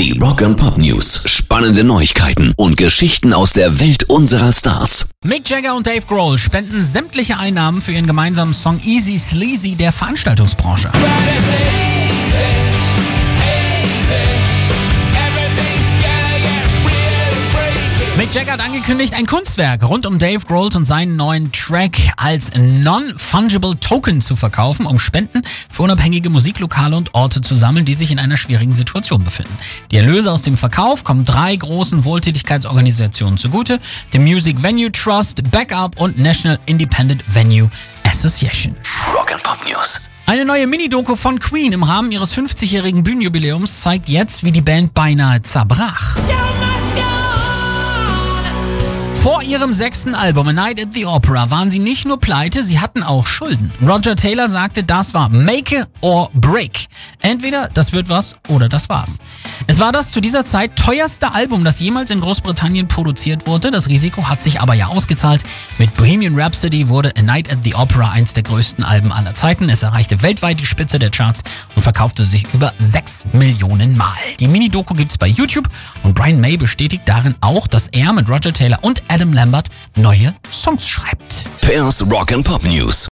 Die Rock and Pop News. Spannende Neuigkeiten und Geschichten aus der Welt unserer Stars. Mick Jagger und Dave Grohl spenden sämtliche Einnahmen für ihren gemeinsamen Song Easy Sleazy der Veranstaltungsbranche. Mick Jagger hat angekündigt, ein Kunstwerk rund um Dave Grohl und seinen neuen Track als Non-Fungible Token zu verkaufen, um Spenden für unabhängige Musiklokale und Orte zu sammeln, die sich in einer schwierigen Situation befinden. Die Erlöse aus dem Verkauf kommen drei großen Wohltätigkeitsorganisationen zugute, dem Music Venue Trust, Backup und National Independent Venue Association. Rock and Pop News. Eine neue Mini-Doku von Queen im Rahmen ihres 50-jährigen Bühnenjubiläums zeigt jetzt, wie die Band beinahe zerbrach. Vor ihrem sechsten Album A Night at the Opera waren sie nicht nur pleite, sie hatten auch Schulden. Roger Taylor sagte, das war Make or Break. Entweder das wird was oder das war's. Es war das zu dieser Zeit teuerste Album, das jemals in Großbritannien produziert wurde. Das Risiko hat sich aber ja ausgezahlt. Mit Bohemian Rhapsody wurde A Night at the Opera eins der größten Alben aller Zeiten. Es erreichte weltweit die Spitze der Charts und verkaufte sich über 6 Millionen Mal. Die Mini-Doku gibt's bei YouTube und Brian May bestätigt darin auch, dass er mit Roger Taylor und Adam Lambert neue Songs schreibt. Pairs Rock and Pop News.